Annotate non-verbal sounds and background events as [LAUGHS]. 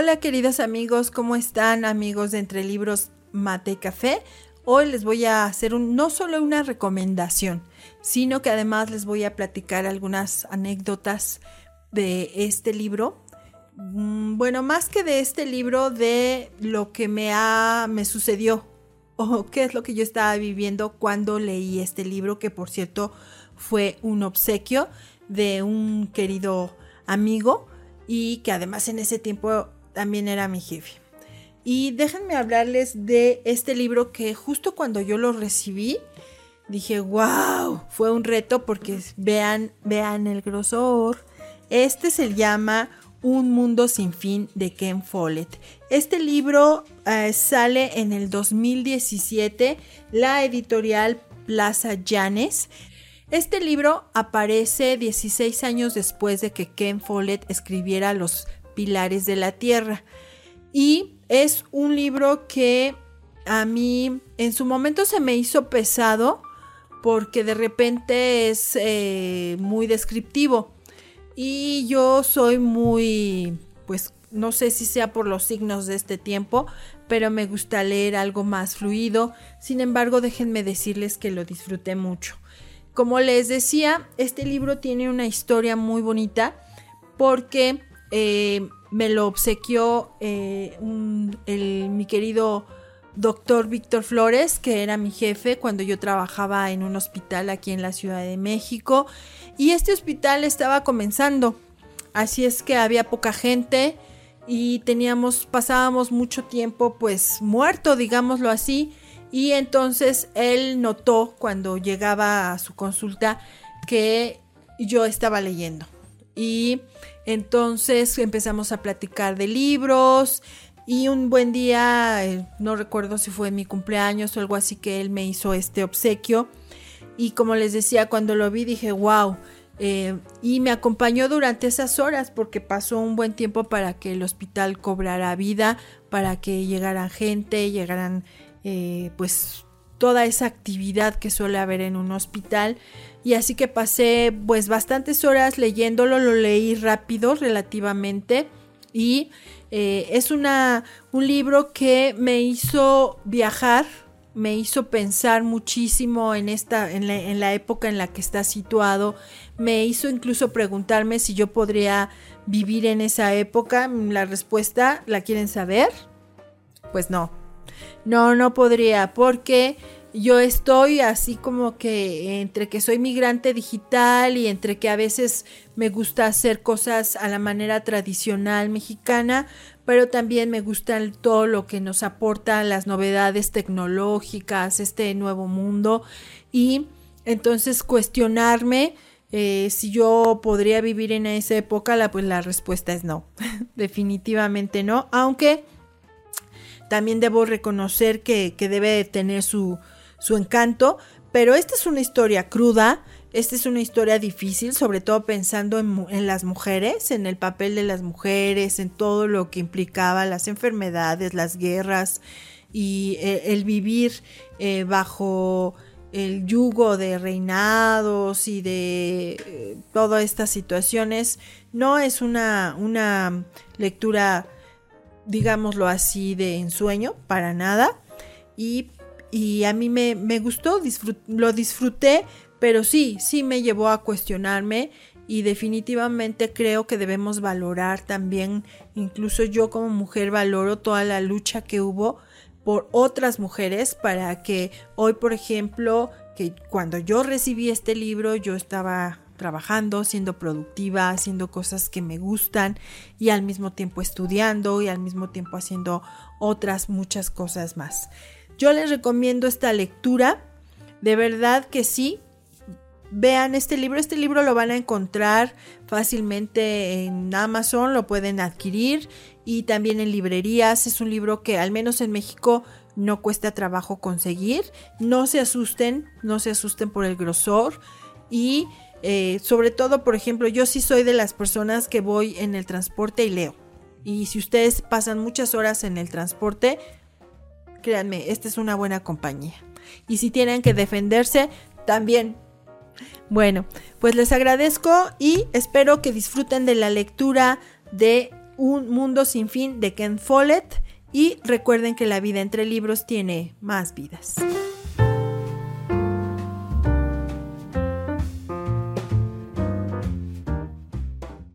Hola queridos amigos, ¿cómo están amigos de Entre Libros Mate y Café? Hoy les voy a hacer no solo una recomendación, sino que además les voy a platicar algunas anécdotas de este libro. Mm, bueno, más que de este libro, de lo que me, ha, me sucedió o qué es lo que yo estaba viviendo cuando leí este libro, que por cierto fue un obsequio de un querido amigo y que además en ese tiempo también era mi jefe. Y déjenme hablarles de este libro que justo cuando yo lo recibí, dije, wow, fue un reto porque vean, vean el grosor. Este se llama Un mundo sin fin de Ken Follett. Este libro eh, sale en el 2017, la editorial Plaza Llanes. Este libro aparece 16 años después de que Ken Follett escribiera Los Pilares de la Tierra. Y es un libro que a mí en su momento se me hizo pesado porque de repente es eh, muy descriptivo. Y yo soy muy, pues no sé si sea por los signos de este tiempo, pero me gusta leer algo más fluido. Sin embargo, déjenme decirles que lo disfruté mucho. Como les decía, este libro tiene una historia muy bonita porque eh, me lo obsequió eh, mi querido doctor Víctor Flores, que era mi jefe cuando yo trabajaba en un hospital aquí en la Ciudad de México. Y este hospital estaba comenzando, así es que había poca gente y teníamos, pasábamos mucho tiempo pues muerto, digámoslo así. Y entonces él notó cuando llegaba a su consulta que yo estaba leyendo. Y entonces empezamos a platicar de libros y un buen día, eh, no recuerdo si fue mi cumpleaños o algo así, que él me hizo este obsequio. Y como les decía, cuando lo vi dije, wow. Eh, y me acompañó durante esas horas porque pasó un buen tiempo para que el hospital cobrara vida, para que llegaran gente, llegaran eh, pues toda esa actividad que suele haber en un hospital. Y así que pasé pues bastantes horas leyéndolo, lo leí rápido relativamente y eh, es una, un libro que me hizo viajar, me hizo pensar muchísimo en esta, en la, en la época en la que está situado, me hizo incluso preguntarme si yo podría vivir en esa época. La respuesta, ¿la quieren saber? Pues no, no, no podría, porque yo estoy así como que entre que soy migrante digital y entre que a veces me gusta hacer cosas a la manera tradicional mexicana, pero también me gusta todo lo que nos aporta las novedades tecnológicas, este nuevo mundo. Y entonces cuestionarme eh, si yo podría vivir en esa época, la, pues la respuesta es no, [LAUGHS] definitivamente no, aunque también debo reconocer que, que debe tener su, su encanto, pero esta es una historia cruda, esta es una historia difícil, sobre todo pensando en, las mujeres, en el papel de las mujeres, en todo lo que implicaba las enfermedades, las guerras y eh, el vivir eh, bajo el yugo de reinados y de eh, todas estas situaciones. No es una, una lectura, digámoslo así, de ensueño, para nada. Y y a mí me, gustó, lo disfruté, pero sí, sí me llevó a cuestionarme y definitivamente creo que debemos valorar también, incluso yo como mujer valoro toda la lucha que hubo por otras mujeres para que hoy, por ejemplo, que cuando yo recibí este libro yo estaba trabajando, siendo productiva, haciendo cosas que me gustan y al mismo tiempo estudiando y al mismo tiempo haciendo otras muchas cosas más. Yo les recomiendo esta lectura, de verdad que sí. Vean este libro, este libro lo van a encontrar fácilmente en Amazon, lo pueden adquirir y también en librerías. Es un libro que al menos en México no cuesta trabajo conseguir. No se asusten, no se asusten por el grosor y eh, sobre todo, por ejemplo, yo sí soy de las personas que voy en el transporte y leo. Y si ustedes pasan muchas horas en el transporte, Créanme, esta es una buena compañía. Y si tienen que defenderse, también. Bueno, pues les agradezco y espero que disfruten de la lectura de Un Mundo sin fin de Ken Follett y recuerden que la vida entre libros tiene más vidas.